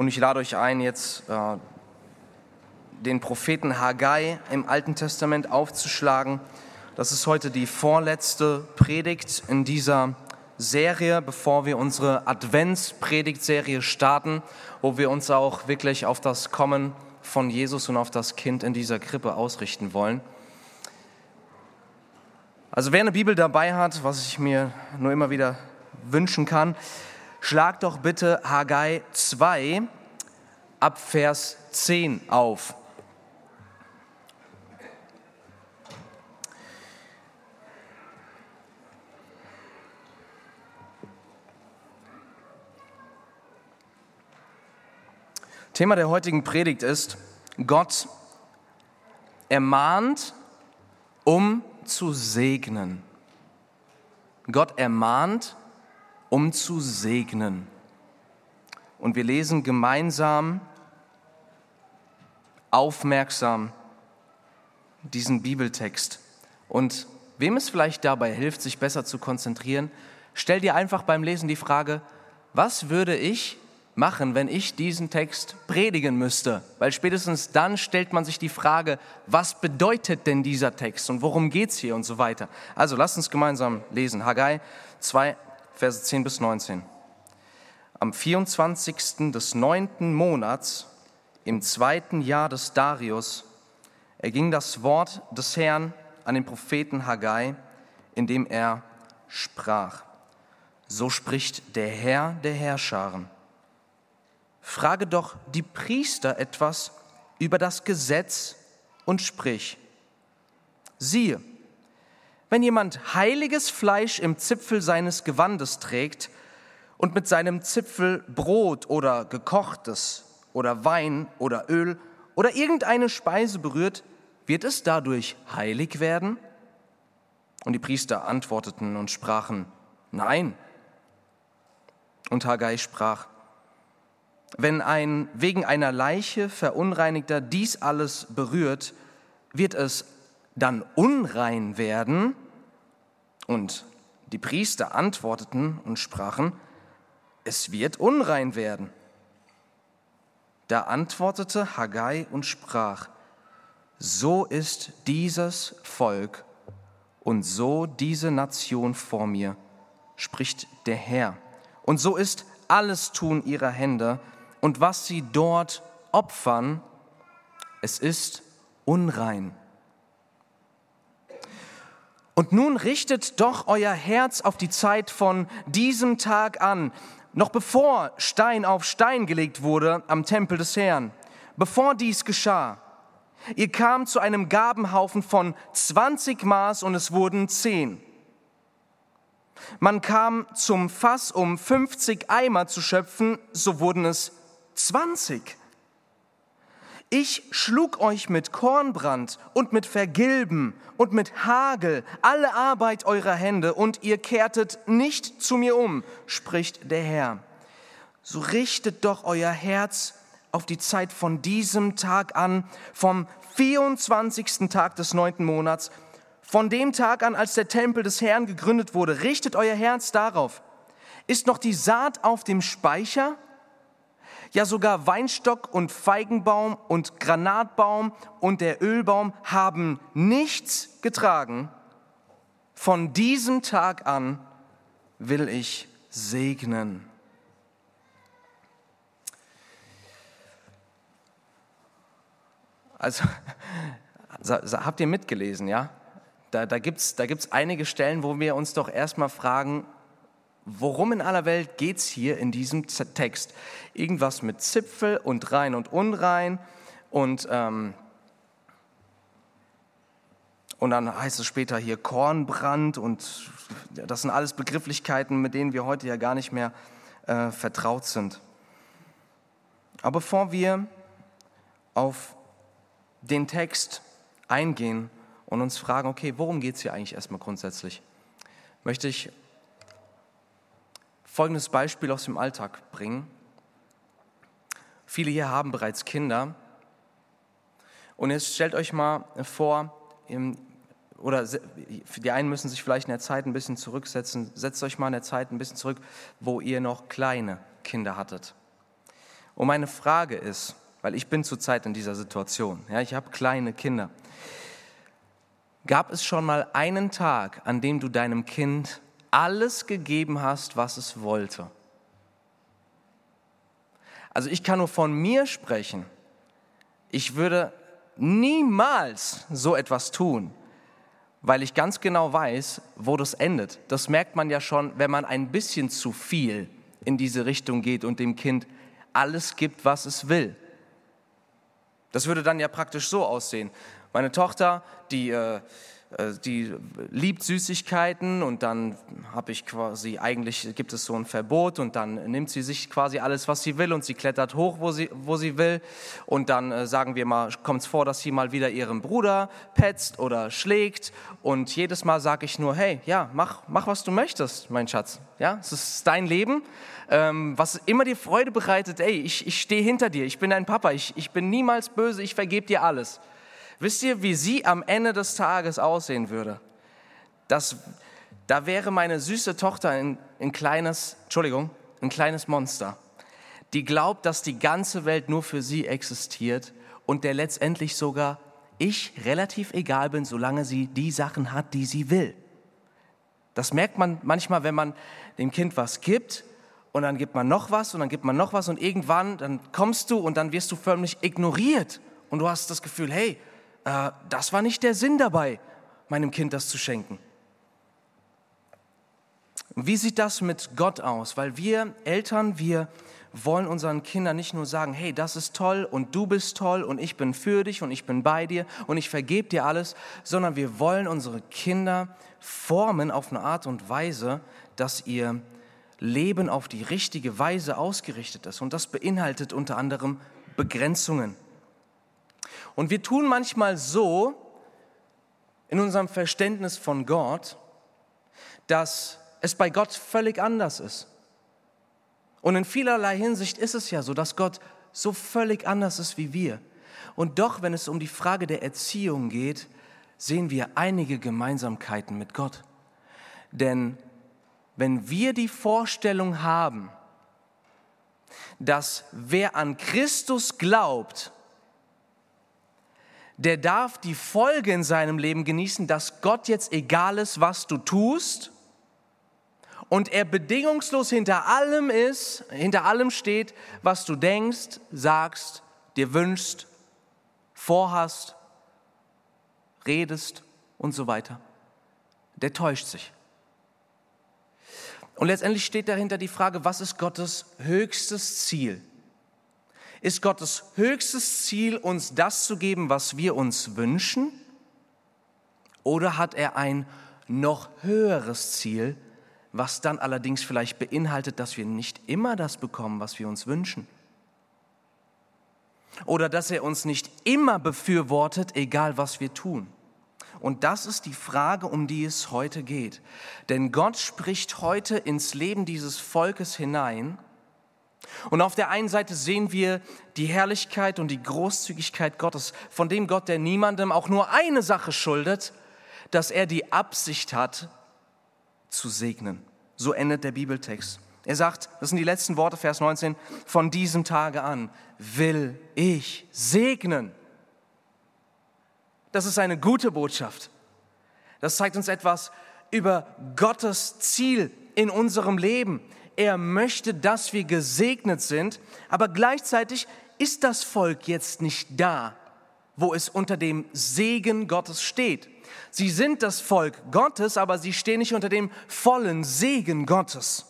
Und ich lade euch ein, jetzt äh, den Propheten Haggai im Alten Testament aufzuschlagen. Das ist heute die vorletzte Predigt in dieser Serie, bevor wir unsere Adventspredigtserie starten, wo wir uns auch wirklich auf das Kommen von Jesus und auf das Kind in dieser Krippe ausrichten wollen. Also wer eine Bibel dabei hat, was ich mir nur immer wieder wünschen kann, schlag doch bitte Haggai 2 ab Vers 10 auf. Thema der heutigen Predigt ist, Gott ermahnt, um zu segnen. Gott ermahnt, um zu segnen. Und wir lesen gemeinsam, aufmerksam diesen Bibeltext. Und wem es vielleicht dabei hilft, sich besser zu konzentrieren, stell dir einfach beim Lesen die Frage, was würde ich machen, wenn ich diesen Text predigen müsste? Weil spätestens dann stellt man sich die Frage, was bedeutet denn dieser Text und worum geht es hier und so weiter. Also lasst uns gemeinsam lesen. Haggai 2, Verse 10 bis 19. Am 24. des neunten Monats, im zweiten Jahr des Darius, erging das Wort des Herrn an den Propheten Haggai, indem er sprach. So spricht der Herr der Herrscharen frage doch die Priester etwas über das Gesetz und sprich, siehe, wenn jemand heiliges Fleisch im Zipfel seines Gewandes trägt und mit seinem Zipfel Brot oder gekochtes oder Wein oder Öl oder irgendeine Speise berührt, wird es dadurch heilig werden? Und die Priester antworteten und sprachen, nein. Und Haggai sprach, wenn ein wegen einer Leiche verunreinigter dies alles berührt, wird es dann unrein werden? Und die Priester antworteten und sprachen, es wird unrein werden. Da antwortete Haggai und sprach, so ist dieses Volk und so diese Nation vor mir, spricht der Herr. Und so ist alles Tun ihrer Hände, und was sie dort opfern, es ist unrein. Und nun richtet doch euer Herz auf die Zeit von diesem Tag an, noch bevor Stein auf Stein gelegt wurde am Tempel des Herrn, bevor dies geschah. Ihr kam zu einem Gabenhaufen von 20 Maß und es wurden 10. Man kam zum Fass, um 50 Eimer zu schöpfen, so wurden es 20. Ich schlug euch mit Kornbrand und mit Vergilben und mit Hagel alle Arbeit eurer Hände und ihr kehrtet nicht zu mir um, spricht der Herr. So richtet doch euer Herz auf die Zeit von diesem Tag an, vom 24. Tag des neunten Monats, von dem Tag an, als der Tempel des Herrn gegründet wurde. Richtet euer Herz darauf. Ist noch die Saat auf dem Speicher? Ja, sogar Weinstock und Feigenbaum und Granatbaum und der Ölbaum haben nichts getragen. Von diesem Tag an will ich segnen. Also, habt ihr mitgelesen, ja? Da, da gibt es da gibt's einige Stellen, wo wir uns doch erstmal fragen, Worum in aller Welt geht es hier in diesem Text? Irgendwas mit Zipfel und rein und unrein und, ähm, und dann heißt es später hier Kornbrand und das sind alles Begrifflichkeiten, mit denen wir heute ja gar nicht mehr äh, vertraut sind. Aber bevor wir auf den Text eingehen und uns fragen, okay, worum geht es hier eigentlich erstmal grundsätzlich, möchte ich folgendes Beispiel aus dem Alltag bringen. Viele hier haben bereits Kinder. Und jetzt stellt euch mal vor, oder die einen müssen sich vielleicht in der Zeit ein bisschen zurücksetzen. Setzt euch mal in der Zeit ein bisschen zurück, wo ihr noch kleine Kinder hattet. Und meine Frage ist, weil ich bin zurzeit in dieser Situation, ja, ich habe kleine Kinder. Gab es schon mal einen Tag, an dem du deinem Kind alles gegeben hast, was es wollte? Also ich kann nur von mir sprechen. Ich würde niemals so etwas tun, weil ich ganz genau weiß, wo das endet. Das merkt man ja schon, wenn man ein bisschen zu viel in diese Richtung geht und dem Kind alles gibt, was es will. Das würde dann ja praktisch so aussehen. Meine Tochter, die äh, die liebt Süßigkeiten und dann habe ich quasi, eigentlich gibt es so ein Verbot und dann nimmt sie sich quasi alles, was sie will und sie klettert hoch, wo sie, wo sie will. Und dann äh, sagen wir mal, kommt es vor, dass sie mal wieder ihren Bruder petzt oder schlägt. Und jedes Mal sage ich nur, hey, ja, mach, mach was du möchtest, mein Schatz, ja, es ist dein Leben, ähm, was immer dir Freude bereitet, ey, ich, ich stehe hinter dir, ich bin dein Papa, ich, ich bin niemals böse, ich vergebe dir alles. Wisst ihr, wie sie am Ende des Tages aussehen würde? Das, da wäre meine süße Tochter ein, ein kleines, Entschuldigung, ein kleines Monster, die glaubt, dass die ganze Welt nur für sie existiert und der letztendlich sogar ich relativ egal bin, solange sie die Sachen hat, die sie will. Das merkt man manchmal, wenn man dem Kind was gibt und dann gibt man noch was und dann gibt man noch was und irgendwann dann kommst du und dann wirst du förmlich ignoriert und du hast das Gefühl, hey, äh, das war nicht der Sinn dabei, meinem Kind das zu schenken. Wie sieht das mit Gott aus? Weil wir Eltern, wir wollen unseren Kindern nicht nur sagen, hey, das ist toll und du bist toll und ich bin für dich und ich bin bei dir und ich vergebe dir alles, sondern wir wollen unsere Kinder formen auf eine Art und Weise, dass ihr Leben auf die richtige Weise ausgerichtet ist. Und das beinhaltet unter anderem Begrenzungen. Und wir tun manchmal so in unserem Verständnis von Gott, dass es bei Gott völlig anders ist. Und in vielerlei Hinsicht ist es ja so, dass Gott so völlig anders ist wie wir. Und doch, wenn es um die Frage der Erziehung geht, sehen wir einige Gemeinsamkeiten mit Gott. Denn wenn wir die Vorstellung haben, dass wer an Christus glaubt, der darf die Folge in seinem Leben genießen, dass Gott jetzt egal ist, was du tust und er bedingungslos hinter allem ist, hinter allem steht, was du denkst, sagst, dir wünschst, vorhast, redest und so weiter. Der täuscht sich. Und letztendlich steht dahinter die Frage, was ist Gottes höchstes Ziel? Ist Gottes höchstes Ziel, uns das zu geben, was wir uns wünschen? Oder hat er ein noch höheres Ziel, was dann allerdings vielleicht beinhaltet, dass wir nicht immer das bekommen, was wir uns wünschen? Oder dass er uns nicht immer befürwortet, egal was wir tun? Und das ist die Frage, um die es heute geht. Denn Gott spricht heute ins Leben dieses Volkes hinein und auf der einen Seite sehen wir die Herrlichkeit und die Großzügigkeit Gottes, von dem Gott, der niemandem auch nur eine Sache schuldet, dass er die Absicht hat, zu segnen. So endet der Bibeltext. Er sagt, das sind die letzten Worte, Vers 19, von diesem Tage an will ich segnen. Das ist eine gute Botschaft. Das zeigt uns etwas über Gottes Ziel in unserem Leben. Er möchte, dass wir gesegnet sind, aber gleichzeitig ist das Volk jetzt nicht da, wo es unter dem Segen Gottes steht. Sie sind das Volk Gottes, aber sie stehen nicht unter dem vollen Segen Gottes.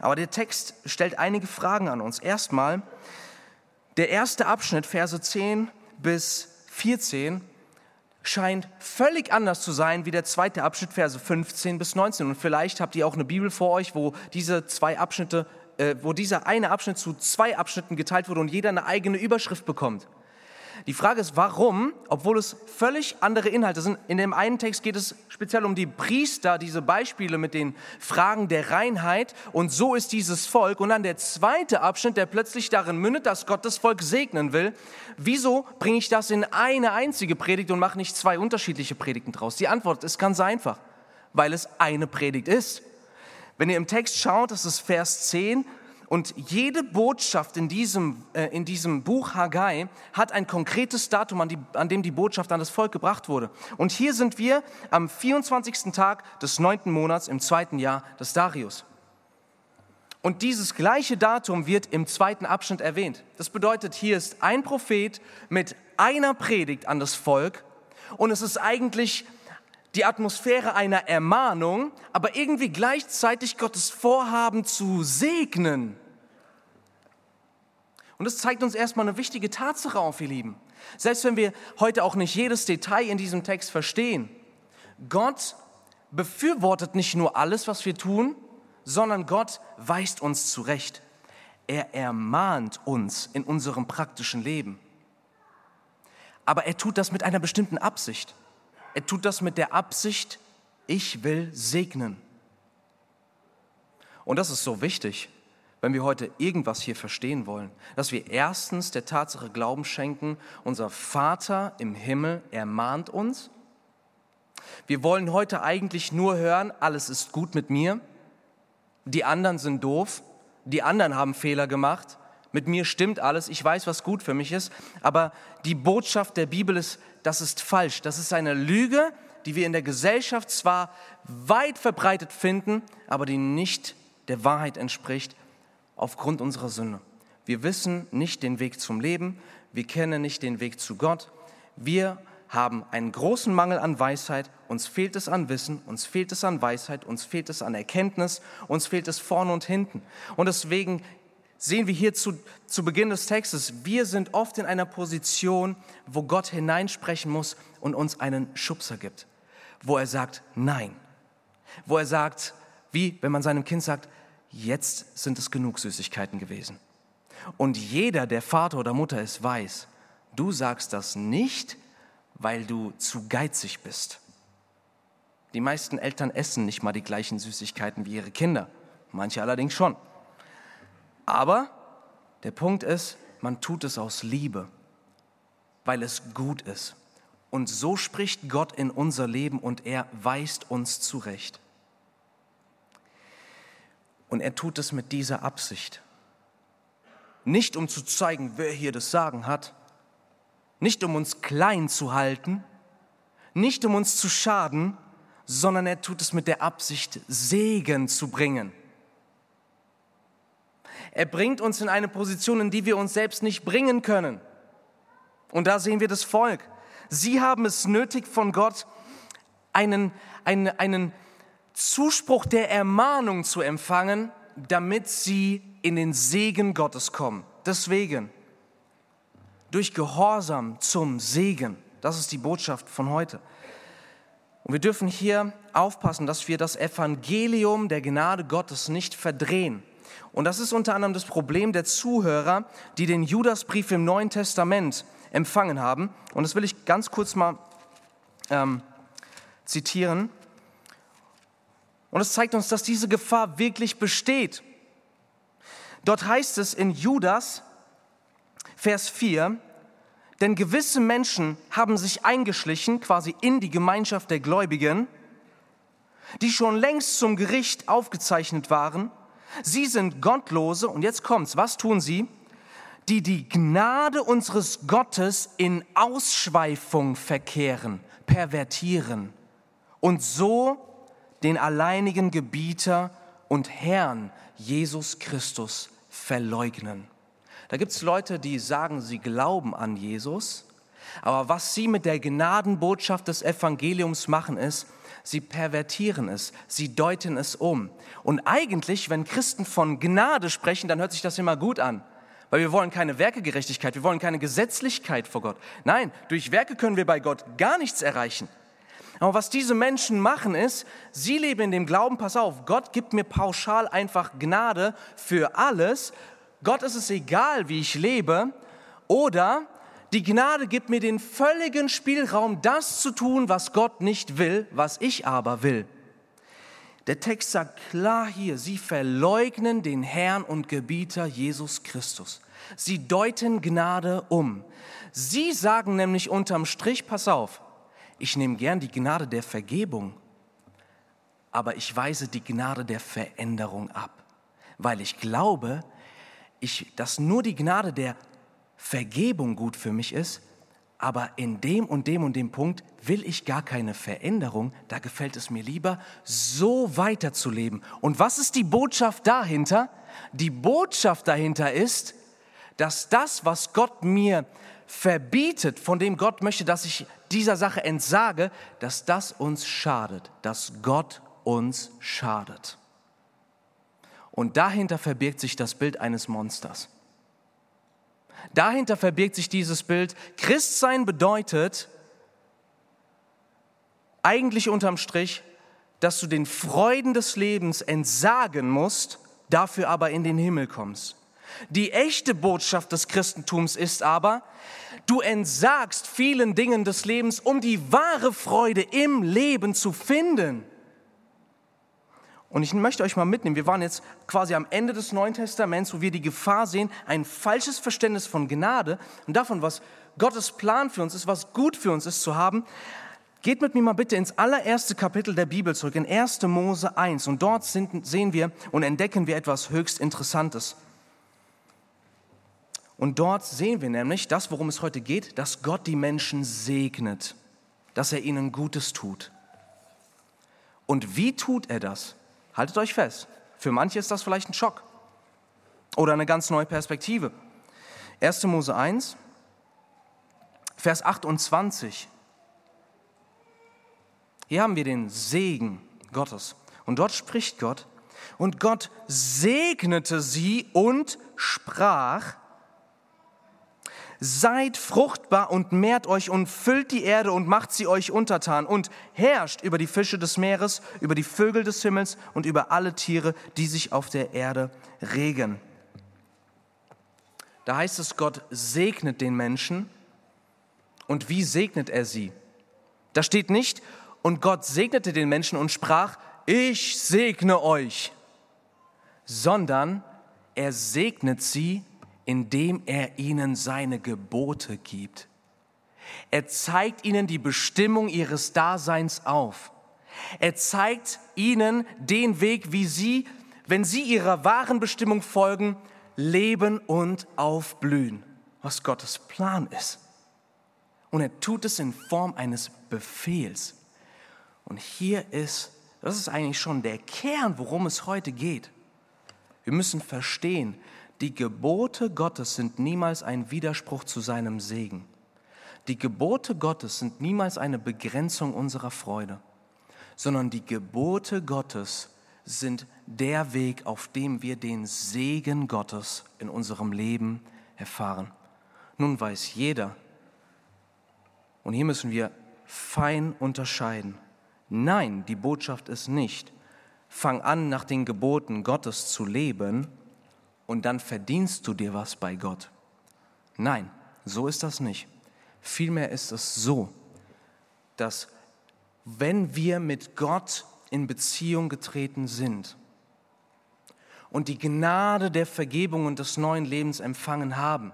Aber der Text stellt einige Fragen an uns. Erstmal, der erste Abschnitt, Verse 10 bis 14, scheint völlig anders zu sein wie der zweite Abschnitt, Verse 15 bis 19. Und vielleicht habt ihr auch eine Bibel vor euch, wo diese zwei Abschnitte, äh, wo dieser eine Abschnitt zu zwei Abschnitten geteilt wurde und jeder eine eigene Überschrift bekommt. Die Frage ist, warum, obwohl es völlig andere Inhalte sind. In dem einen Text geht es speziell um die Priester, diese Beispiele mit den Fragen der Reinheit. Und so ist dieses Volk. Und dann der zweite Abschnitt, der plötzlich darin mündet, dass Gott das Volk segnen will. Wieso bringe ich das in eine einzige Predigt und mache nicht zwei unterschiedliche Predigten draus? Die Antwort ist ganz einfach, weil es eine Predigt ist. Wenn ihr im Text schaut, das ist Vers 10, Und jede Botschaft in diesem, äh, in diesem Buch Haggai hat ein konkretes Datum, an, die, an dem die Botschaft an das Volk gebracht wurde. Und hier sind wir am 24. Tag des neunten Monats im zweiten Jahr des Darius. Und dieses gleiche Datum wird im zweiten Abschnitt erwähnt. Das bedeutet, hier ist ein Prophet mit einer Predigt an das Volk und es ist eigentlich die Atmosphäre einer Ermahnung, aber irgendwie gleichzeitig Gottes Vorhaben zu segnen. Und das zeigt uns erstmal eine wichtige Tatsache auf, ihr Lieben. Selbst wenn wir heute auch nicht jedes Detail in diesem Text verstehen, Gott befürwortet nicht nur alles, was wir tun, sondern Gott weist uns zurecht. Er ermahnt uns in unserem praktischen Leben. Aber er tut das mit einer bestimmten Absicht. Er tut das mit der Absicht, ich will segnen. Und das ist so wichtig, wenn wir heute irgendwas hier verstehen wollen, dass wir erstens der Tatsache Glauben schenken, unser Vater im Himmel ermahnt uns. Wir wollen heute eigentlich nur hören, alles ist gut mit mir, die anderen sind doof, die anderen haben Fehler gemacht, mit mir stimmt alles, ich weiß, was gut für mich ist, aber die Botschaft der Bibel ist, das ist falsch. Das ist eine Lüge, die wir in der Gesellschaft zwar weit verbreitet finden, aber die nicht der Wahrheit entspricht aufgrund unserer Sünde. Wir wissen nicht den Weg zum Leben, wir kennen nicht den Weg zu Gott. Wir haben einen großen Mangel an Weisheit, uns fehlt es an Wissen, uns fehlt es an Weisheit, uns fehlt es an Erkenntnis, uns fehlt es vorne und hinten. Und deswegen sehen wir hier zu, zu Beginn des Textes, wir sind oft in einer Position, wo Gott hineinsprechen muss und uns einen Schubser gibt, wo er sagt, nein, wo er sagt, wie wenn man seinem Kind sagt, jetzt sind es genug Süßigkeiten gewesen. Und jeder, der Vater oder Mutter ist, weiß, du sagst das nicht, weil du zu geizig bist. Die meisten Eltern essen nicht mal die gleichen Süßigkeiten wie ihre Kinder, manche allerdings schon. Aber der Punkt ist, man tut es aus Liebe, weil es gut ist. Und so spricht Gott in unser Leben und er weist uns zurecht. Und er tut es mit dieser Absicht. Nicht um zu zeigen, wer hier das Sagen hat, nicht um uns klein zu halten, nicht um uns zu schaden, sondern er tut es mit der Absicht, Segen zu bringen. Er bringt uns in eine Position, in die wir uns selbst nicht bringen können. Und da sehen wir das Volk. Sie haben es nötig von Gott, einen, einen, einen Zuspruch der Ermahnung zu empfangen, damit sie in den Segen Gottes kommen. Deswegen, durch Gehorsam zum Segen. Das ist die Botschaft von heute. Und wir dürfen hier aufpassen, dass wir das Evangelium der Gnade Gottes nicht verdrehen. Und das ist unter anderem das Problem der Zuhörer, die den Judasbrief im Neuen Testament empfangen haben. Und das will ich ganz kurz mal ähm, zitieren. Und es zeigt uns, dass diese Gefahr wirklich besteht. Dort heißt es in Judas, Vers 4, denn gewisse Menschen haben sich eingeschlichen, quasi in die Gemeinschaft der Gläubigen, die schon längst zum Gericht aufgezeichnet waren Sie sind Gottlose und jetzt kommt's. Was tun sie? Die die Gnade unseres Gottes in Ausschweifung verkehren, pervertieren und so den alleinigen Gebieter und Herrn Jesus Christus verleugnen. Da gibt es Leute, die sagen, sie glauben an Jesus, aber was sie mit der Gnadenbotschaft des Evangeliums machen, ist, sie pervertieren es, sie deuten es um. Und eigentlich, wenn Christen von Gnade sprechen, dann hört sich das immer gut an. Weil wir wollen keine Werkegerechtigkeit, wir wollen keine Gesetzlichkeit vor Gott. Nein, durch Werke können wir bei Gott gar nichts erreichen. Aber was diese Menschen machen ist, sie leben in dem Glauben, pass auf, Gott gibt mir pauschal einfach Gnade für alles. Gott ist es egal, wie ich lebe. Oder die Gnade gibt mir den völligen Spielraum, das zu tun, was Gott nicht will, was ich aber will. Der Text sagt klar hier, sie verleugnen den Herrn und Gebieter Jesus Christus. Sie deuten Gnade um. Sie sagen nämlich unterm Strich, pass auf, ich nehme gern die Gnade der Vergebung, aber ich weise die Gnade der Veränderung ab. weil ich glaube, ich, dass nur die Gnade der Vergebung gut für mich ist, aber in dem und dem und dem Punkt will ich gar keine Veränderung, da gefällt es mir lieber, so weiterzuleben. Und was ist die Botschaft dahinter? Die Botschaft dahinter ist, dass das, was Gott mir verbietet, von dem Gott möchte, dass ich dieser Sache entsage, dass das uns schadet, dass Gott uns schadet. Und dahinter verbirgt sich das Bild eines Monsters. Dahinter verbirgt sich dieses Bild. Christsein bedeutet eigentlich unterm Strich, dass du den Freuden des Lebens entsagen musst, dafür aber in den Himmel kommst. Die echte Botschaft des Christentums ist aber, du entsagst vielen Dingen des Lebens, um die wahre Freude im Leben zu finden. Und ich möchte euch mal mitnehmen, wir waren jetzt quasi am Ende des Neuen Testaments, wo wir die Gefahr sehen, ein falsches Verständnis von Gnade und davon, was Gottes Plan für uns ist, was gut für uns ist zu haben. Geht mit mir mal bitte ins allererste Kapitel der Bibel zurück, in 1. Mose 1. Und dort sind, sehen wir und entdecken wir etwas höchst Interessantes. Und dort sehen wir nämlich das, worum es heute geht, dass Gott die Menschen segnet, dass er ihnen Gutes tut. Und wie tut er das? Haltet euch fest. Für manche ist das vielleicht ein Schock oder eine ganz neue Perspektive. 1. Mose 1, Vers 28. Hier haben wir den Segen Gottes. Und dort spricht Gott. Und Gott segnete sie und sprach, Seid fruchtbar und mehrt euch und füllt die Erde und macht sie euch untertan und herrscht über die Fische des Meeres, über die Vögel des Himmels und über alle Tiere, die sich auf der Erde regen. Da heißt es, Gott segnet den Menschen. Und wie segnet er sie? Da steht nicht, und Gott segnete den Menschen und sprach, ich segne euch, sondern er segnet sie indem er ihnen seine Gebote gibt. Er zeigt ihnen die Bestimmung ihres Daseins auf. Er zeigt ihnen den Weg, wie sie, wenn sie ihrer wahren Bestimmung folgen, leben und aufblühen, was Gottes Plan ist. Und er tut es in Form eines Befehls. Und hier ist, das ist eigentlich schon der Kern, worum es heute geht. Wir müssen verstehen, die Gebote Gottes sind niemals ein Widerspruch zu seinem Segen. Die Gebote Gottes sind niemals eine Begrenzung unserer Freude, sondern die Gebote Gottes sind der Weg, auf dem wir den Segen Gottes in unserem Leben erfahren. Nun weiß jeder, und hier müssen wir fein unterscheiden. Nein, die Botschaft ist nicht, fang an, nach den Geboten Gottes zu leben, und dann verdienst du dir was bei Gott. Nein, so ist das nicht. Vielmehr ist es so, dass wenn wir mit Gott in Beziehung getreten sind und die Gnade der Vergebung und des neuen Lebens empfangen haben,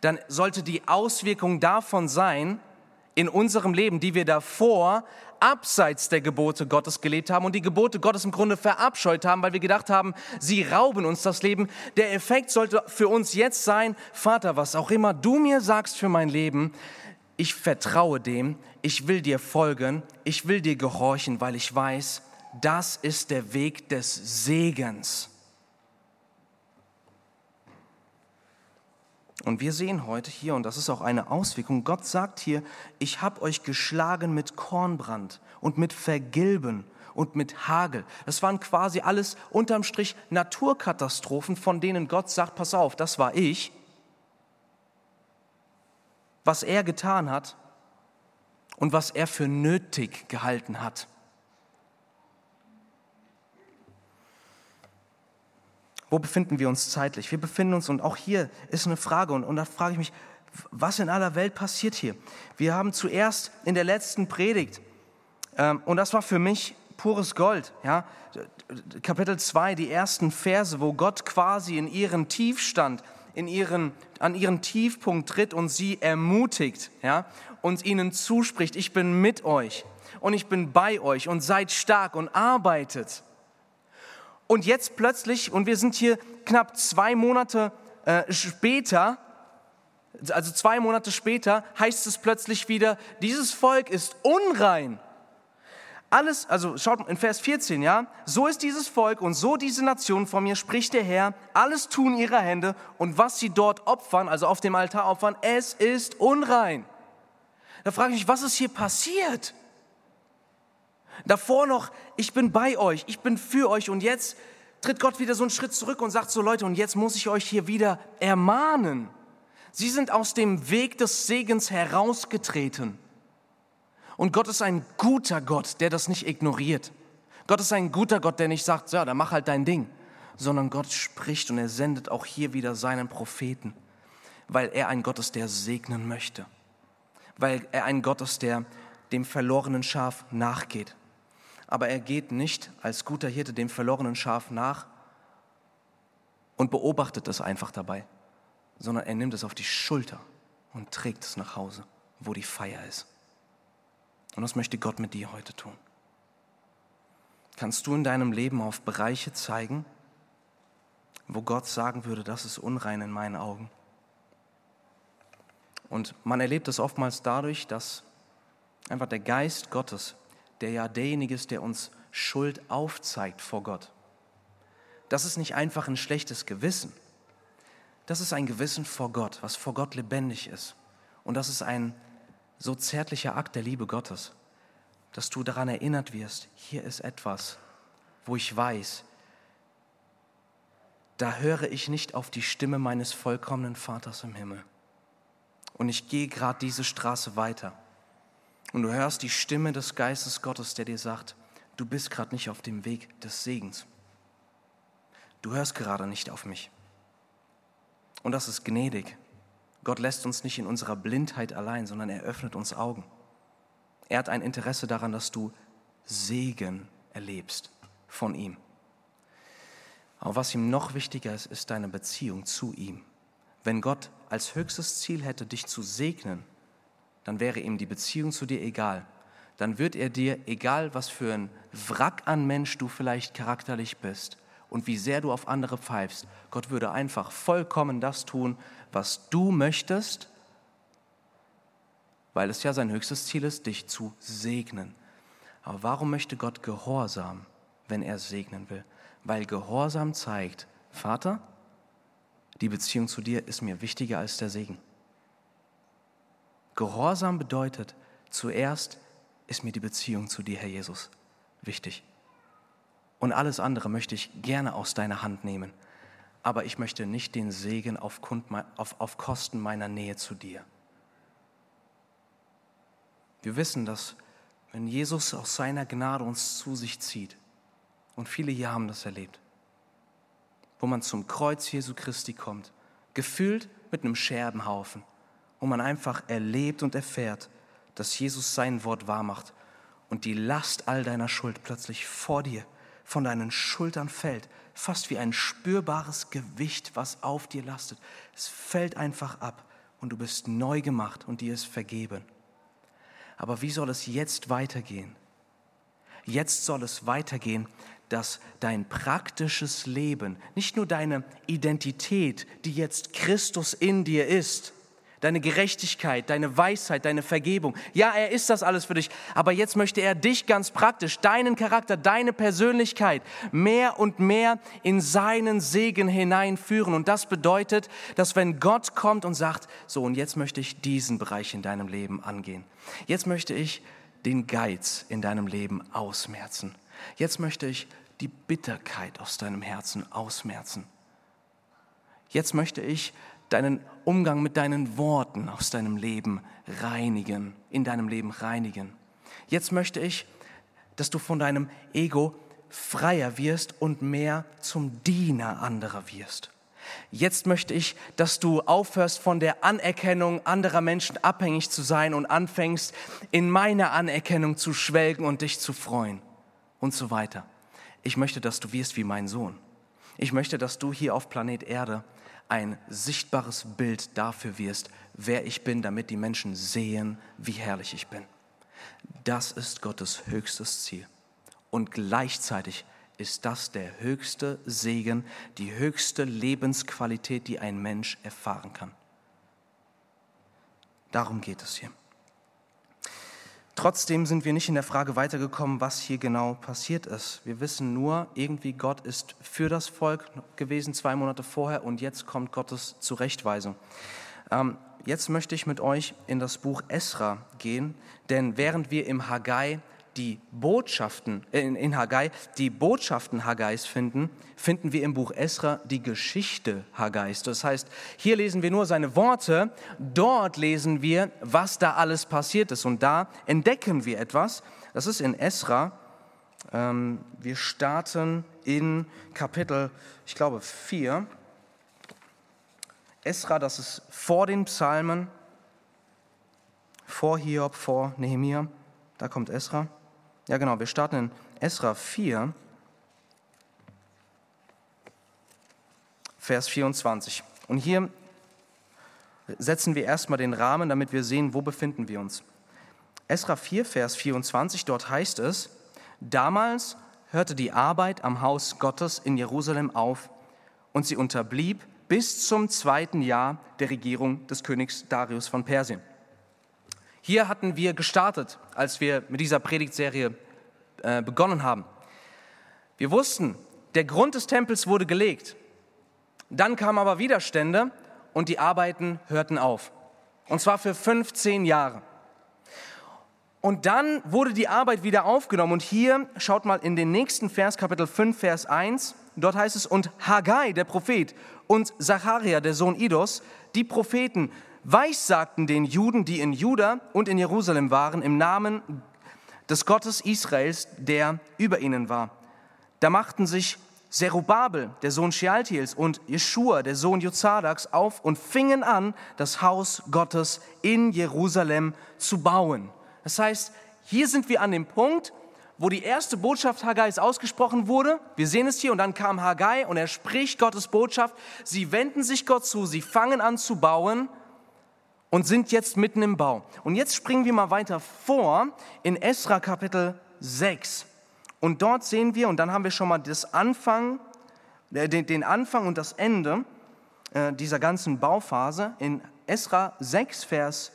dann sollte die Auswirkung davon sein, in unserem Leben, die wir davor abseits der Gebote Gottes gelebt haben und die Gebote Gottes im Grunde verabscheut haben, weil wir gedacht haben, sie rauben uns das Leben. Der Effekt sollte für uns jetzt sein, Vater, was auch immer du mir sagst für mein Leben, ich vertraue dem, ich will dir folgen, ich will dir gehorchen, weil ich weiß, das ist der Weg des Segens. Und wir sehen heute hier, und das ist auch eine Auswirkung, Gott sagt hier, ich habe euch geschlagen mit Kornbrand und mit Vergilben und mit Hagel. Das waren quasi alles unterm Strich Naturkatastrophen, von denen Gott sagt, pass auf, das war ich. Was er getan hat und was er für nötig gehalten hat. Wo befinden wir uns zeitlich? Wir befinden uns, und auch hier ist eine Frage, und, und da frage ich mich, was in aller Welt passiert hier? Wir haben zuerst in der letzten Predigt, ähm, und das war für mich pures Gold, ja, Kapitel 2, die ersten Verse, wo Gott quasi in ihren Tiefstand, in ihren, an ihren Tiefpunkt tritt und sie ermutigt, ja, und ihnen zuspricht, ich bin mit euch und ich bin bei euch und seid stark und arbeitet. Und jetzt plötzlich, und wir sind hier knapp zwei Monate äh, später, also zwei Monate später, heißt es plötzlich wieder, dieses Volk ist unrein. Alles, also schaut in Vers 14, ja, so ist dieses Volk und so diese Nation von mir, spricht der Herr, alles tun ihre Hände und was sie dort opfern, also auf dem Altar opfern, es ist unrein. Da frage ich mich, was ist hier passiert? Davor noch, ich bin bei euch, ich bin für euch und jetzt tritt Gott wieder so einen Schritt zurück und sagt so Leute, und jetzt muss ich euch hier wieder ermahnen. Sie sind aus dem Weg des Segens herausgetreten. Und Gott ist ein guter Gott, der das nicht ignoriert. Gott ist ein guter Gott, der nicht sagt, ja, dann mach halt dein Ding, sondern Gott spricht und er sendet auch hier wieder seinen Propheten, weil er ein Gott ist, der segnen möchte, weil er ein Gott ist, der dem verlorenen Schaf nachgeht aber er geht nicht als guter Hirte dem verlorenen Schaf nach und beobachtet es einfach dabei, sondern er nimmt es auf die Schulter und trägt es nach Hause, wo die Feier ist. Und das möchte Gott mit dir heute tun. Kannst du in deinem Leben auf Bereiche zeigen, wo Gott sagen würde, das ist unrein in meinen Augen? Und man erlebt es oftmals dadurch, dass einfach der Geist Gottes der ja derjenige ist, der uns Schuld aufzeigt vor Gott. Das ist nicht einfach ein schlechtes Gewissen. Das ist ein Gewissen vor Gott, was vor Gott lebendig ist. Und das ist ein so zärtlicher Akt der Liebe Gottes, dass du daran erinnert wirst, hier ist etwas, wo ich weiß, da höre ich nicht auf die Stimme meines vollkommenen Vaters im Himmel. Und ich gehe gerade diese Straße weiter. Und du hörst die Stimme des Geistes Gottes, der dir sagt, du bist gerade nicht auf dem Weg des Segens. Du hörst gerade nicht auf mich. Und das ist gnädig. Gott lässt uns nicht in unserer Blindheit allein, sondern er öffnet uns Augen. Er hat ein Interesse daran, dass du Segen erlebst von ihm. Aber was ihm noch wichtiger ist, ist deine Beziehung zu ihm. Wenn Gott als höchstes Ziel hätte, dich zu segnen, dann wäre ihm die Beziehung zu dir egal. Dann wird er dir, egal was für ein Wrack an Mensch du vielleicht charakterlich bist und wie sehr du auf andere pfeifst, Gott würde einfach vollkommen das tun, was du möchtest, weil es ja sein höchstes Ziel ist, dich zu segnen. Aber warum möchte Gott Gehorsam, wenn er segnen will? Weil Gehorsam zeigt, Vater, die Beziehung zu dir ist mir wichtiger als der Segen. Gehorsam bedeutet, zuerst ist mir die Beziehung zu dir, Herr Jesus, wichtig. Und alles andere möchte ich gerne aus deiner Hand nehmen. Aber ich möchte nicht den Segen auf, auf, auf Kosten meiner Nähe zu dir. Wir wissen, dass wenn Jesus aus seiner Gnade uns zu sich zieht, und viele hier haben das erlebt, wo man zum Kreuz Jesu Christi kommt, gefüllt mit einem Scherbenhaufen, wo man einfach erlebt und erfährt, dass Jesus sein Wort wahrmacht und die Last all deiner Schuld plötzlich vor dir, von deinen Schultern fällt, fast wie ein spürbares Gewicht, was auf dir lastet. Es fällt einfach ab und du bist neu gemacht und dir ist vergeben. Aber wie soll es jetzt weitergehen? Jetzt soll es weitergehen, dass dein praktisches Leben, nicht nur deine Identität, die jetzt Christus in dir ist, deine Gerechtigkeit, deine Weisheit, deine Vergebung. Ja, er ist das alles für dich, aber jetzt möchte er dich ganz praktisch, deinen Charakter, deine Persönlichkeit mehr und mehr in seinen Segen hineinführen. Und das bedeutet, dass wenn Gott kommt und sagt, so und jetzt möchte ich diesen Bereich in deinem Leben angehen. Jetzt möchte ich den Geiz in deinem Leben ausmerzen. Jetzt möchte ich die Bitterkeit aus deinem Herzen ausmerzen. Jetzt möchte ich deinen Umgang mit deinen Worten aus deinem Leben reinigen, in deinem Leben reinigen. Jetzt möchte ich, dass du von deinem Ego freier wirst und mehr zum Diener anderer wirst. Jetzt möchte ich, dass du aufhörst, von der Anerkennung anderer Menschen abhängig zu sein und anfängst, in meiner Anerkennung zu schwelgen und dich zu freuen und so weiter. Ich möchte, dass du wirst wie mein Sohn. Ich möchte, dass du hier auf Planet Erde ein sichtbares Bild dafür wirst, wer ich bin, damit die Menschen sehen, wie herrlich ich bin. Das ist Gottes höchstes Ziel. Und gleichzeitig ist das der höchste Segen, die höchste Lebensqualität, die ein Mensch erfahren kann. Darum geht es hier. Trotzdem sind wir nicht in der Frage weitergekommen, was hier genau passiert ist. Wir wissen nur, irgendwie Gott ist für das Volk gewesen zwei Monate vorher und jetzt kommt Gottes Zurechtweisung. Ähm, jetzt möchte ich mit euch in das Buch Esra gehen, denn während wir im Haggai die Botschaften, äh, in Haggai die Botschaften Haggais finden, finden wir im Buch Esra die Geschichte Haggais. Das heißt, hier lesen wir nur seine Worte, dort lesen wir, was da alles passiert ist. Und da entdecken wir etwas. Das ist in Esra. Ähm, wir starten in Kapitel, ich glaube, 4. Esra, das ist vor den Psalmen, vor Hiob, vor Nehemiah. Da kommt Esra. Ja, genau, wir starten in Esra 4, Vers 24. Und hier setzen wir erstmal den Rahmen, damit wir sehen, wo befinden wir uns. Esra 4, Vers 24, dort heißt es, damals hörte die Arbeit am Haus Gottes in Jerusalem auf und sie unterblieb bis zum zweiten Jahr der Regierung des Königs Darius von Persien. Hier hatten wir gestartet, als wir mit dieser Predigtserie äh, begonnen haben. Wir wussten, der Grund des Tempels wurde gelegt. Dann kamen aber Widerstände und die Arbeiten hörten auf. Und zwar für 15 Jahre. Und dann wurde die Arbeit wieder aufgenommen. Und hier schaut mal in den nächsten Vers, Kapitel 5, Vers 1. Dort heißt es, und Haggai, der Prophet, und Zacharia, der Sohn Idos, die Propheten, weissagten den Juden, die in Juda und in Jerusalem waren, im Namen des Gottes Israels, der über ihnen war. Da machten sich Zerubabel, der Sohn Shealtiels, und Jeschua, der Sohn Jozadaks, auf und fingen an, das Haus Gottes in Jerusalem zu bauen. Das heißt, hier sind wir an dem Punkt, wo die erste Botschaft Haggais ausgesprochen wurde. Wir sehen es hier und dann kam Haggai und er spricht Gottes Botschaft. Sie wenden sich Gott zu, sie fangen an zu bauen und sind jetzt mitten im Bau. Und jetzt springen wir mal weiter vor in Esra Kapitel 6. Und dort sehen wir, und dann haben wir schon mal das Anfang, äh, den Anfang und das Ende äh, dieser ganzen Bauphase. In Esra 6, Vers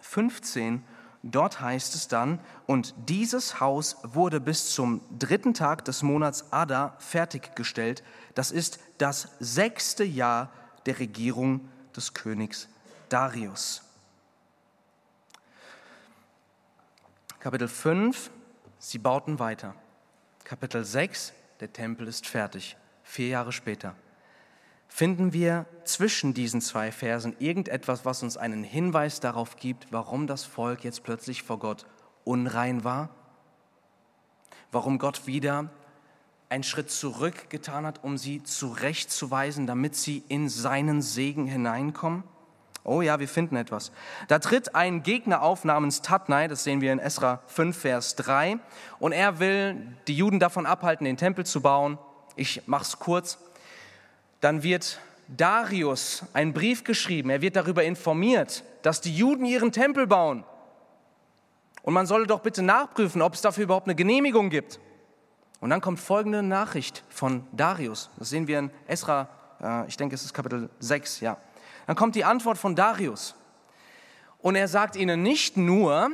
15, ähm, dort heißt es dann, und dieses Haus wurde bis zum dritten Tag des Monats Adar fertiggestellt. Das ist das sechste Jahr der Regierung des Königs Darius. Kapitel 5, sie bauten weiter. Kapitel 6, der Tempel ist fertig. Vier Jahre später. Finden wir zwischen diesen zwei Versen irgendetwas, was uns einen Hinweis darauf gibt, warum das Volk jetzt plötzlich vor Gott unrein war? Warum Gott wieder einen Schritt zurück getan hat, um sie zurechtzuweisen, damit sie in seinen Segen hineinkommen? Oh ja, wir finden etwas. Da tritt ein Gegner auf namens Tatnai, das sehen wir in Esra 5, Vers 3, und er will die Juden davon abhalten, den Tempel zu bauen. Ich mache es kurz. Dann wird Darius einen Brief geschrieben, er wird darüber informiert, dass die Juden ihren Tempel bauen. Und man solle doch bitte nachprüfen, ob es dafür überhaupt eine Genehmigung gibt. Und dann kommt folgende Nachricht von Darius. Das sehen wir in Esra, äh, ich denke, es ist Kapitel 6, ja. Dann kommt die Antwort von Darius. Und er sagt ihnen nicht nur,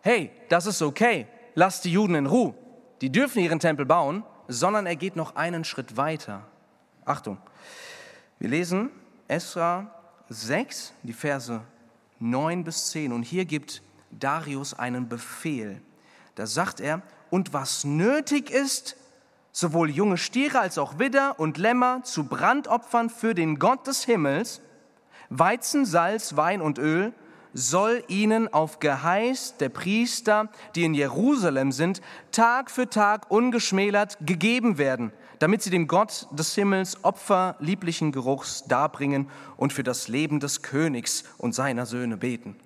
hey, das ist okay, lasst die Juden in Ruhe, die dürfen ihren Tempel bauen, sondern er geht noch einen Schritt weiter. Achtung, wir lesen Esra 6, die Verse 9 bis 10. Und hier gibt Darius einen Befehl. Da sagt er, und was nötig ist, sowohl junge Stiere als auch Widder und Lämmer zu Brandopfern für den Gott des Himmels, Weizen, Salz, Wein und Öl, soll ihnen auf Geheiß der Priester, die in Jerusalem sind, Tag für Tag ungeschmälert gegeben werden, damit sie dem Gott des Himmels Opfer lieblichen Geruchs darbringen und für das Leben des Königs und seiner Söhne beten.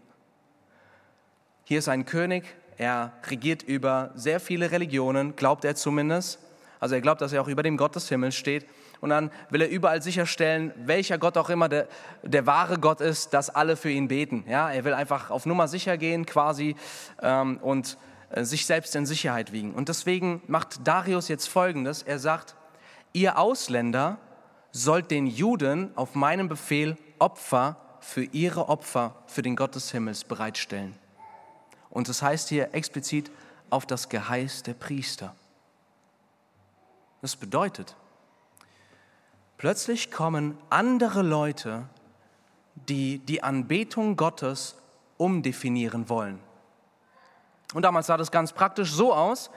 Hier ist ein König, er regiert über sehr viele Religionen, glaubt er zumindest. Also er glaubt, dass er auch über dem Gott des Himmels steht. Und dann will er überall sicherstellen, welcher Gott auch immer der, der wahre Gott ist, dass alle für ihn beten. Ja, er will einfach auf Nummer sicher gehen quasi. Ähm, und äh, sich selbst in Sicherheit wiegen. Und deswegen macht Darius jetzt Folgendes. Er sagt, ihr Ausländer sollt den Juden auf meinen Befehl Opfer für ihre Opfer für den Gott des Himmels bereitstellen. Und das heißt hier explizit auf das Geheiß der Priester. Das bedeutet, plötzlich kommen andere Leute, die die Anbetung Gottes umdefinieren wollen. Und damals sah das ganz praktisch so aus,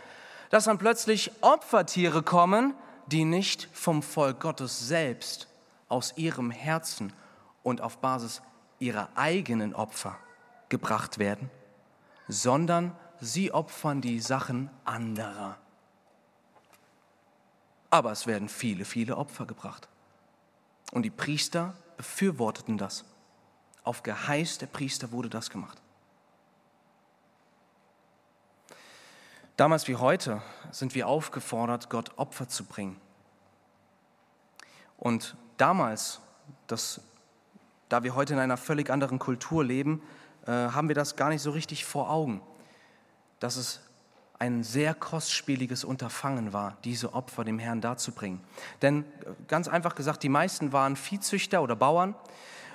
dass dann plötzlich Opfertiere kommen, die nicht vom Volk Gottes selbst aus ihrem Herzen und auf Basis ihrer eigenen Opfer gebracht werden, sondern sie opfern die Sachen anderer. Aber es werden viele, viele Opfer gebracht. Und die Priester befürworteten das. Auf Geheiß der Priester wurde das gemacht. Damals wie heute sind wir aufgefordert, Gott Opfer zu bringen. Und damals, das, da wir heute in einer völlig anderen Kultur leben, äh, haben wir das gar nicht so richtig vor Augen, dass es ein sehr kostspieliges Unterfangen war, diese Opfer dem Herrn darzubringen. Denn ganz einfach gesagt, die meisten waren Viehzüchter oder Bauern.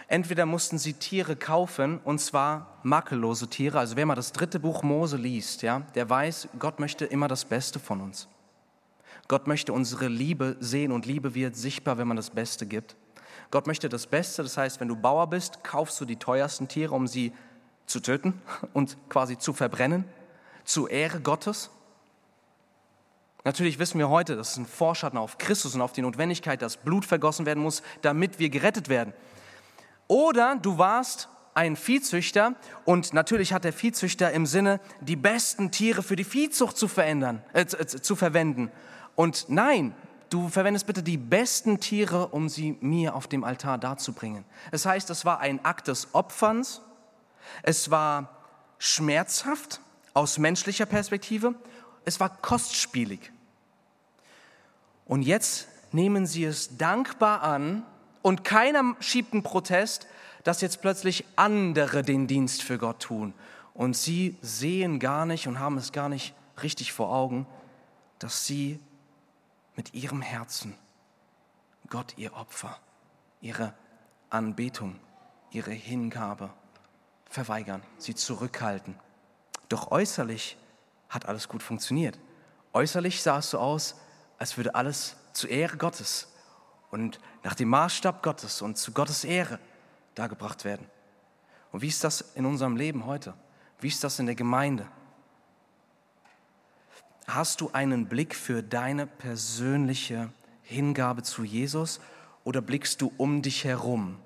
Entweder mussten sie Tiere kaufen, und zwar makellose Tiere. Also wer mal das dritte Buch Mose liest, ja, der weiß, Gott möchte immer das Beste von uns. Gott möchte unsere Liebe sehen und Liebe wird sichtbar, wenn man das Beste gibt. Gott möchte das Beste, das heißt, wenn du Bauer bist, kaufst du die teuersten Tiere, um sie zu töten und quasi zu verbrennen zur Ehre Gottes? Natürlich wissen wir heute, das ist ein Vorschatten auf Christus und auf die Notwendigkeit, dass Blut vergossen werden muss, damit wir gerettet werden. Oder du warst ein Viehzüchter und natürlich hat der Viehzüchter im Sinne, die besten Tiere für die Viehzucht zu, verändern, äh, zu verwenden. Und nein, du verwendest bitte die besten Tiere, um sie mir auf dem Altar darzubringen. Das heißt, es war ein Akt des Opferns, es war schmerzhaft, aus menschlicher Perspektive. Es war kostspielig. Und jetzt nehmen sie es dankbar an und keiner schiebt einen Protest, dass jetzt plötzlich andere den Dienst für Gott tun. Und sie sehen gar nicht und haben es gar nicht richtig vor Augen, dass sie mit ihrem Herzen Gott ihr Opfer, ihre Anbetung, ihre Hingabe verweigern, sie zurückhalten. Doch äußerlich hat alles gut funktioniert. Äußerlich sah es so aus, als würde alles zur Ehre Gottes und nach dem Maßstab Gottes und zu Gottes Ehre dargebracht werden. Und wie ist das in unserem Leben heute? Wie ist das in der Gemeinde? Hast du einen Blick für deine persönliche Hingabe zu Jesus oder blickst du um dich herum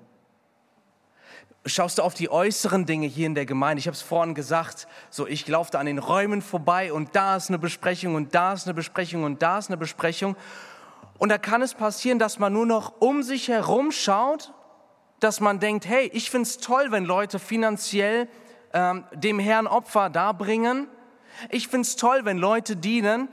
schaust du auf die äußeren Dinge hier in der Gemeinde. Ich habe es vorhin gesagt, so ich laufe da an den Räumen vorbei und da ist eine Besprechung und da ist eine Besprechung und da ist eine Besprechung. Und da kann es passieren, dass man nur noch um sich herum schaut, dass man denkt, hey, ich finde es toll, wenn Leute finanziell ähm, dem Herrn Opfer darbringen. Ich finde es toll, wenn Leute dienen.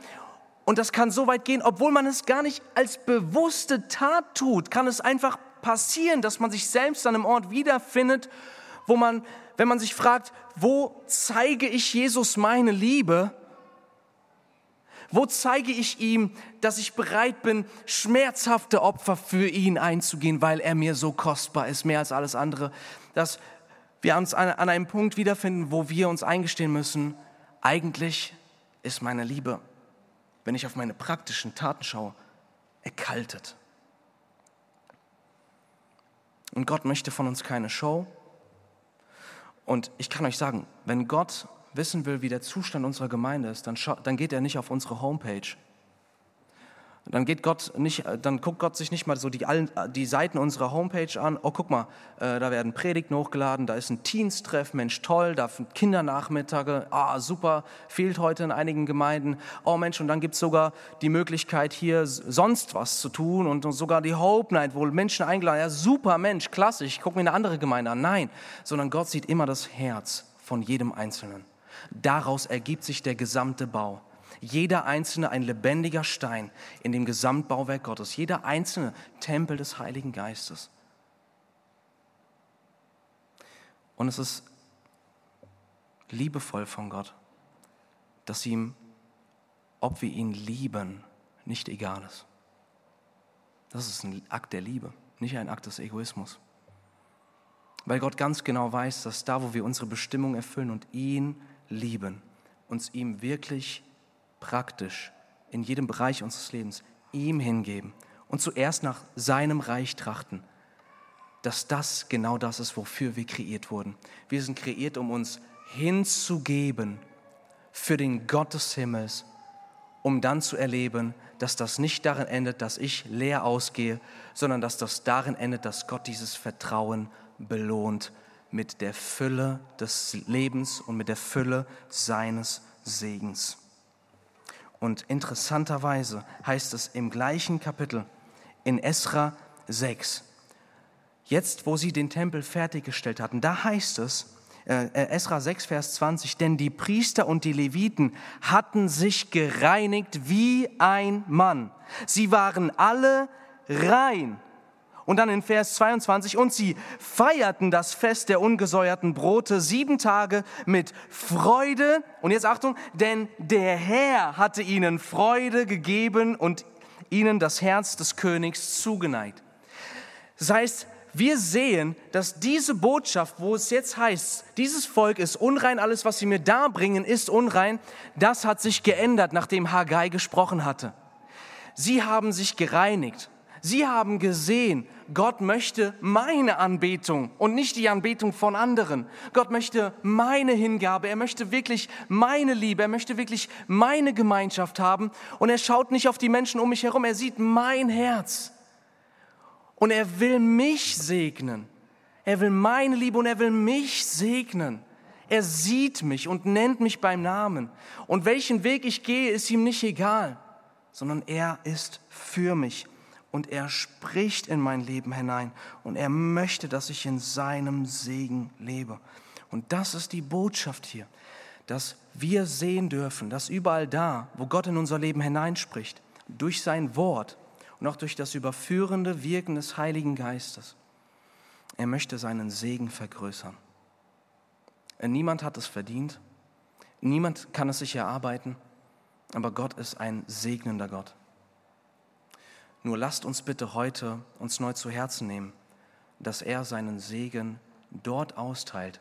Und das kann so weit gehen, obwohl man es gar nicht als bewusste Tat tut, kann es einfach passieren, dass man sich selbst an einem Ort wiederfindet, wo man, wenn man sich fragt, wo zeige ich Jesus meine Liebe? Wo zeige ich ihm, dass ich bereit bin, schmerzhafte Opfer für ihn einzugehen, weil er mir so kostbar ist, mehr als alles andere? Dass wir uns an, einem Punkt wiederfinden, wo wir uns eingestehen müssen, eigentlich ist meine Liebe, wenn ich auf meine praktischen Taten schaue, erkaltet. Und Gott möchte von uns keine Show. Und ich kann euch sagen, wenn Gott wissen will, wie der Zustand unserer Gemeinde ist, dann, dann geht er nicht auf unsere Homepage dann geht Gott nicht, dann guckt Gott sich nicht mal so die, die Seiten unserer Homepage an. Oh, guck mal, äh, da werden Predigten hochgeladen, da ist ein Teens-Treff, Mensch, toll, da sind Kindernachmittage, ah, super, fehlt heute in einigen Gemeinden. Oh Mensch, und dann gibt's sogar die Möglichkeit, hier sonst was zu tun und, und sogar die Hope Night, wo Menschen eingeladen, ja, super Mensch, klasse, ich gucke mir eine andere Gemeinde an. Nein, sondern Gott sieht immer das Herz von jedem Einzelnen. Daraus ergibt sich der gesamte Bau. Jeder einzelne ein lebendiger Stein in dem Gesamtbauwerk Gottes. Jeder einzelne Tempel des Heiligen Geistes. Und es ist liebevoll von Gott, dass ihm, ob wir ihn lieben, nicht egal ist. Das ist ein Akt der Liebe, nicht ein Akt des Egoismus. Weil Gott ganz genau weiß, dass da, wo wir unsere Bestimmung erfüllen und ihn lieben, uns ihm wirklich praktisch in jedem Bereich unseres Lebens ihm hingeben und zuerst nach seinem Reich trachten, dass das genau das ist, wofür wir kreiert wurden. Wir sind kreiert, um uns hinzugeben für den Gott des Himmels, um dann zu erleben, dass das nicht darin endet, dass ich leer ausgehe, sondern dass das darin endet, dass Gott dieses Vertrauen belohnt mit der Fülle des Lebens und mit der Fülle seines Segens. Und interessanterweise heißt es im gleichen Kapitel in Esra 6, jetzt wo sie den Tempel fertiggestellt hatten, da heißt es, äh, äh, Esra 6, Vers 20, denn die Priester und die Leviten hatten sich gereinigt wie ein Mann. Sie waren alle rein. Und dann in Vers 22, und sie feierten das Fest der ungesäuerten Brote sieben Tage mit Freude. Und jetzt Achtung, denn der Herr hatte ihnen Freude gegeben und ihnen das Herz des Königs zugeneigt. Das heißt, wir sehen, dass diese Botschaft, wo es jetzt heißt, dieses Volk ist unrein, alles, was sie mir darbringen, ist unrein, das hat sich geändert, nachdem Haggai gesprochen hatte. Sie haben sich gereinigt. Sie haben gesehen, Gott möchte meine Anbetung und nicht die Anbetung von anderen. Gott möchte meine Hingabe, er möchte wirklich meine Liebe, er möchte wirklich meine Gemeinschaft haben. Und er schaut nicht auf die Menschen um mich herum, er sieht mein Herz. Und er will mich segnen. Er will meine Liebe und er will mich segnen. Er sieht mich und nennt mich beim Namen. Und welchen Weg ich gehe, ist ihm nicht egal, sondern er ist für mich. Und er spricht in mein Leben hinein. Und er möchte, dass ich in seinem Segen lebe. Und das ist die Botschaft hier, dass wir sehen dürfen, dass überall da, wo Gott in unser Leben hineinspricht, durch sein Wort, und auch durch das überführende Wirken des Heiligen Geistes. Er möchte seinen Segen vergrößern. Niemand hat es verdient, niemand kann es sich erarbeiten, aber Gott ist ein segnender Gott. Nur lasst uns bitte heute uns neu zu Herzen nehmen, dass er seinen Segen dort austeilt,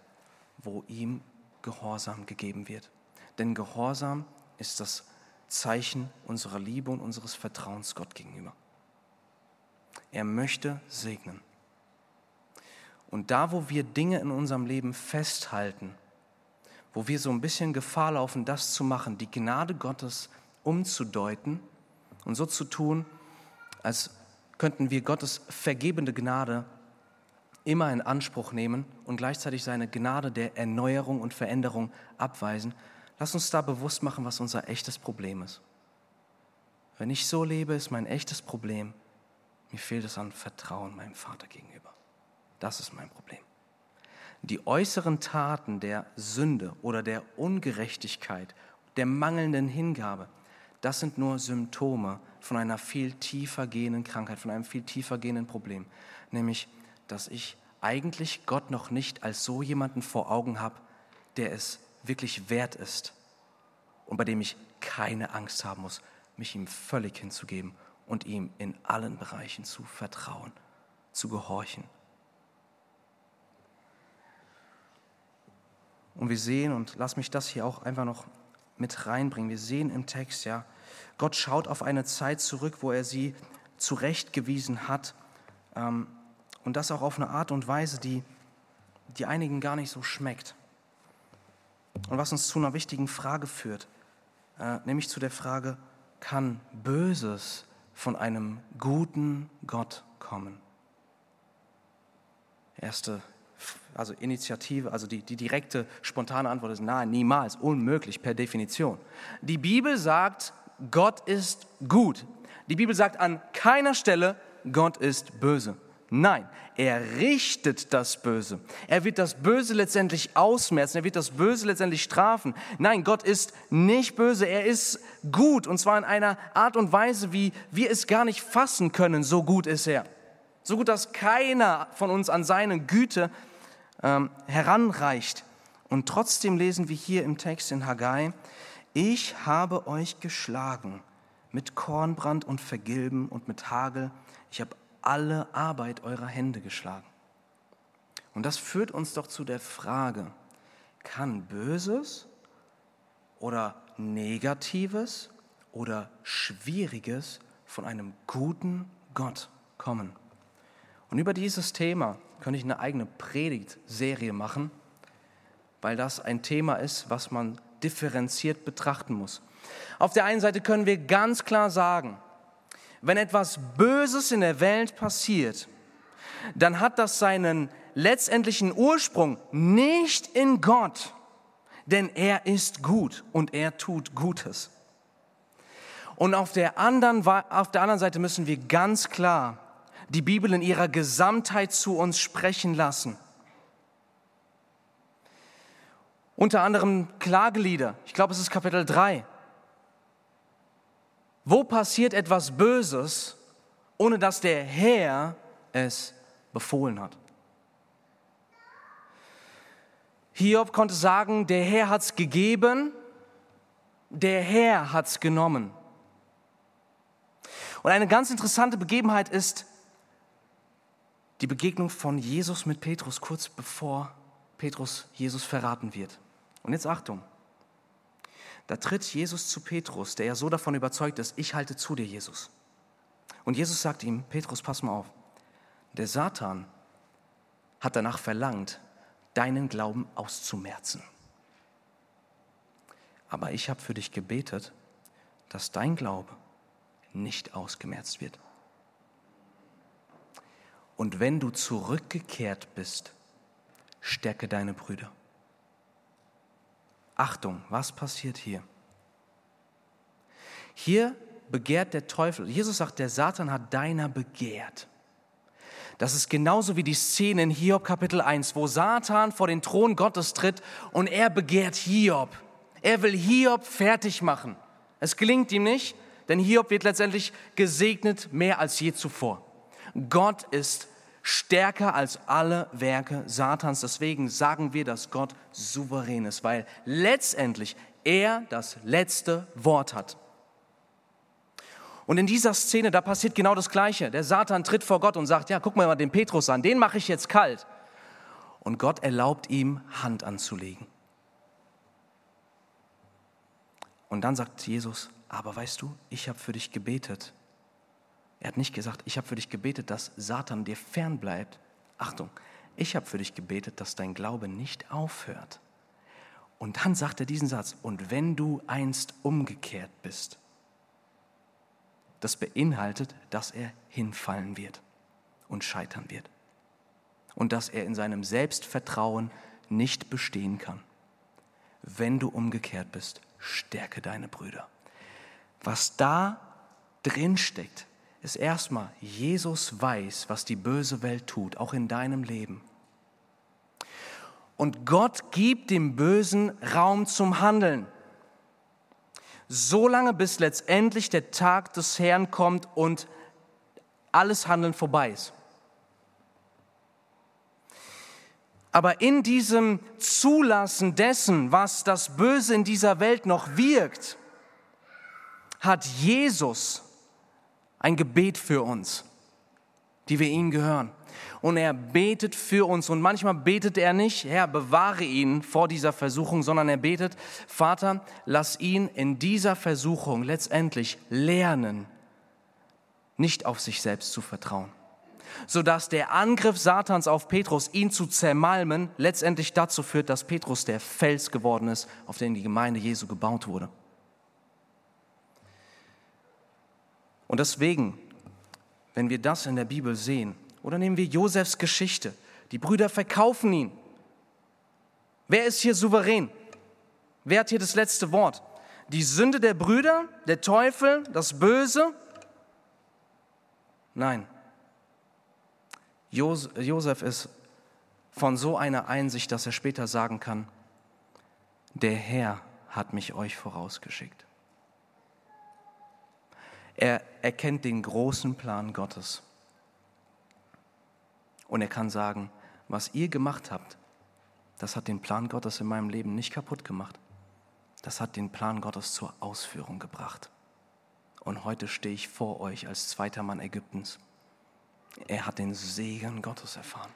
wo ihm Gehorsam gegeben wird. Denn Gehorsam ist das Zeichen unserer Liebe und unseres Vertrauens Gott gegenüber. Er möchte segnen. Und da, wo wir Dinge in unserem Leben festhalten, wo wir so ein bisschen Gefahr laufen, das zu machen, die Gnade Gottes umzudeuten und so zu tun, als könnten wir Gottes vergebende Gnade immer in Anspruch nehmen und gleichzeitig seine Gnade der Erneuerung und Veränderung abweisen. Lass uns da bewusst machen, was unser echtes Problem ist. Wenn ich so lebe, ist mein echtes Problem, mir fehlt es an Vertrauen meinem Vater gegenüber. Das ist mein Problem. Die äußeren Taten der Sünde oder der Ungerechtigkeit, der mangelnden Hingabe, das sind nur Symptome von einer viel tiefer gehenden Krankheit, von einem viel tiefer gehenden Problem. Nämlich, dass ich eigentlich Gott noch nicht als so jemanden vor Augen habe, der es wirklich wert ist und bei dem ich keine Angst haben muss, mich ihm völlig hinzugeben und ihm in allen Bereichen zu vertrauen, zu gehorchen. Und wir sehen, und lass mich das hier auch einfach noch mit reinbringen, wir sehen im Text, ja, Gott schaut auf eine Zeit zurück, wo er sie zurechtgewiesen hat ähm, und das auch auf eine Art und Weise, die, die einigen gar nicht so schmeckt. Und was uns zu einer wichtigen Frage führt, äh, nämlich zu der Frage, kann Böses von einem guten Gott kommen. Erste, also Initiative, also die, die direkte, spontane Antwort ist nein, niemals, unmöglich per Definition. Die Bibel sagt, Gott ist gut. Die Bibel sagt an keiner Stelle, Gott ist böse. Nein, er richtet das Böse. Er wird das Böse letztendlich ausmerzen. Er wird das Böse letztendlich strafen. Nein, Gott ist nicht böse. Er ist gut. Und zwar in einer Art und Weise, wie wir es gar nicht fassen können. So gut ist er. So gut, dass keiner von uns an seine Güte ähm, heranreicht. Und trotzdem lesen wir hier im Text in Haggai, ich habe euch geschlagen mit Kornbrand und Vergilben und mit Hagel. Ich habe alle Arbeit eurer Hände geschlagen. Und das führt uns doch zu der Frage, kann Böses oder Negatives oder Schwieriges von einem guten Gott kommen? Und über dieses Thema könnte ich eine eigene Predigtserie machen, weil das ein Thema ist, was man differenziert betrachten muss. Auf der einen Seite können wir ganz klar sagen, wenn etwas Böses in der Welt passiert, dann hat das seinen letztendlichen Ursprung nicht in Gott, denn er ist gut und er tut Gutes. Und auf der anderen, auf der anderen Seite müssen wir ganz klar die Bibel in ihrer Gesamtheit zu uns sprechen lassen. Unter anderem Klagelieder, ich glaube es ist Kapitel 3. Wo passiert etwas Böses, ohne dass der Herr es befohlen hat? Hiob konnte sagen, der Herr hat es gegeben, der Herr hat es genommen. Und eine ganz interessante Begebenheit ist, die Begegnung von Jesus mit Petrus kurz bevor Petrus Jesus verraten wird. Und jetzt Achtung. Da tritt Jesus zu Petrus, der ja so davon überzeugt ist, ich halte zu dir, Jesus. Und Jesus sagt ihm, Petrus, pass mal auf, der Satan hat danach verlangt, deinen Glauben auszumerzen. Aber ich habe für dich gebetet, dass dein Glaube nicht ausgemerzt wird. Und wenn du zurückgekehrt bist, stärke deine Brüder. Achtung, was passiert hier? Hier begehrt der Teufel. Jesus sagt, der Satan hat deiner begehrt. Das ist genauso wie die Szene in Hiob Kapitel 1, wo Satan vor den Thron Gottes tritt und er begehrt Hiob. Er will Hiob fertig machen. Es gelingt ihm nicht, denn Hiob wird letztendlich gesegnet mehr als je zuvor. Gott ist stärker als alle Werke Satans. Deswegen sagen wir, dass Gott souverän ist, weil letztendlich er das letzte Wort hat. Und in dieser Szene, da passiert genau das Gleiche. Der Satan tritt vor Gott und sagt, ja, guck mal den Petrus an, den mache ich jetzt kalt. Und Gott erlaubt ihm, Hand anzulegen. Und dann sagt Jesus, aber weißt du, ich habe für dich gebetet er hat nicht gesagt, ich habe für dich gebetet, dass Satan dir fern bleibt. Achtung, ich habe für dich gebetet, dass dein Glaube nicht aufhört. Und dann sagt er diesen Satz, und wenn du einst umgekehrt bist, das beinhaltet, dass er hinfallen wird und scheitern wird. Und dass er in seinem Selbstvertrauen nicht bestehen kann. Wenn du umgekehrt bist, stärke deine Brüder. Was da drin steckt, ist erstmal, Jesus weiß, was die böse Welt tut, auch in deinem Leben. Und Gott gibt dem Bösen Raum zum Handeln. Solange bis letztendlich der Tag des Herrn kommt und alles Handeln vorbei ist. Aber in diesem Zulassen dessen, was das Böse in dieser Welt noch wirkt, hat Jesus ein Gebet für uns, die wir ihm gehören. Und er betet für uns. Und manchmal betet er nicht, Herr, bewahre ihn vor dieser Versuchung, sondern er betet, Vater, lass ihn in dieser Versuchung letztendlich lernen, nicht auf sich selbst zu vertrauen. Sodass der Angriff Satans auf Petrus, ihn zu zermalmen, letztendlich dazu führt, dass Petrus der Fels geworden ist, auf den die Gemeinde Jesu gebaut wurde. Und deswegen, wenn wir das in der Bibel sehen, oder nehmen wir Josefs Geschichte, die Brüder verkaufen ihn. Wer ist hier souverän? Wer hat hier das letzte Wort? Die Sünde der Brüder, der Teufel, das Böse? Nein. Josef ist von so einer Einsicht, dass er später sagen kann, der Herr hat mich euch vorausgeschickt. Er erkennt den großen Plan Gottes. Und er kann sagen, was ihr gemacht habt, das hat den Plan Gottes in meinem Leben nicht kaputt gemacht. das hat den Plan Gottes zur Ausführung gebracht. Und heute stehe ich vor euch als zweiter Mann Ägyptens. Er hat den Segen Gottes erfahren.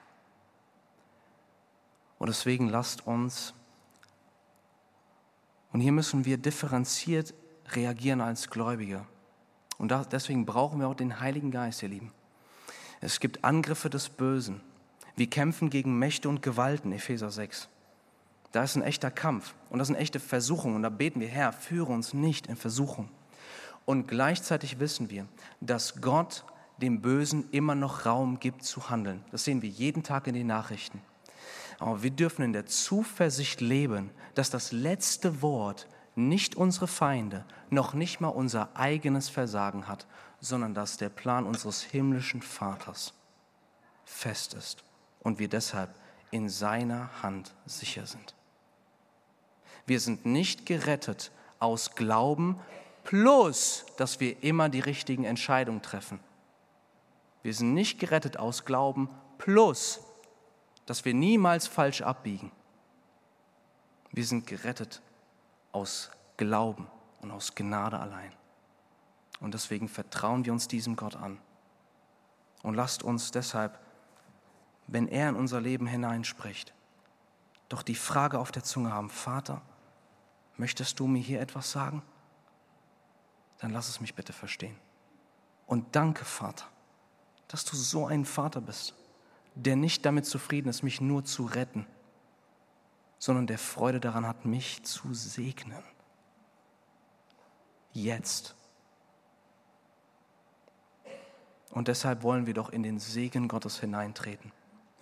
Und deswegen lasst uns, und hier müssen wir differenziert reagieren als Gläubige. Und deswegen brauchen wir auch den Heiligen Geist, ihr Lieben. Es gibt Angriffe des Bösen. Wir kämpfen gegen Mächte und Gewalten, Epheser 6. Da ist ein echter Kampf und das sind echte Versuchungen. Und da beten wir, Herr, führe uns nicht in Versuchung. Und gleichzeitig wissen wir, dass Gott dem Bösen immer noch Raum gibt zu handeln. Das sehen wir jeden Tag in den Nachrichten. Aber wir dürfen in der Zuversicht leben, dass das letzte Wort nicht unsere Feinde, noch nicht mal unser eigenes Versagen hat, sondern dass der Plan unseres himmlischen Vaters fest ist und wir deshalb in seiner Hand sicher sind. Wir sind nicht gerettet aus Glauben plus, dass wir immer die richtigen Entscheidungen treffen. Wir sind nicht gerettet aus Glauben plus, dass wir niemals falsch abbiegen. Wir sind gerettet aus Glauben und aus Gnade allein. Und deswegen vertrauen wir uns diesem Gott an. Und lasst uns deshalb, wenn er in unser Leben hineinspricht, doch die Frage auf der Zunge haben, Vater, möchtest du mir hier etwas sagen? Dann lass es mich bitte verstehen. Und danke, Vater, dass du so ein Vater bist, der nicht damit zufrieden ist, mich nur zu retten, sondern der Freude daran hat, mich zu segnen. Jetzt. Und deshalb wollen wir doch in den Segen Gottes hineintreten.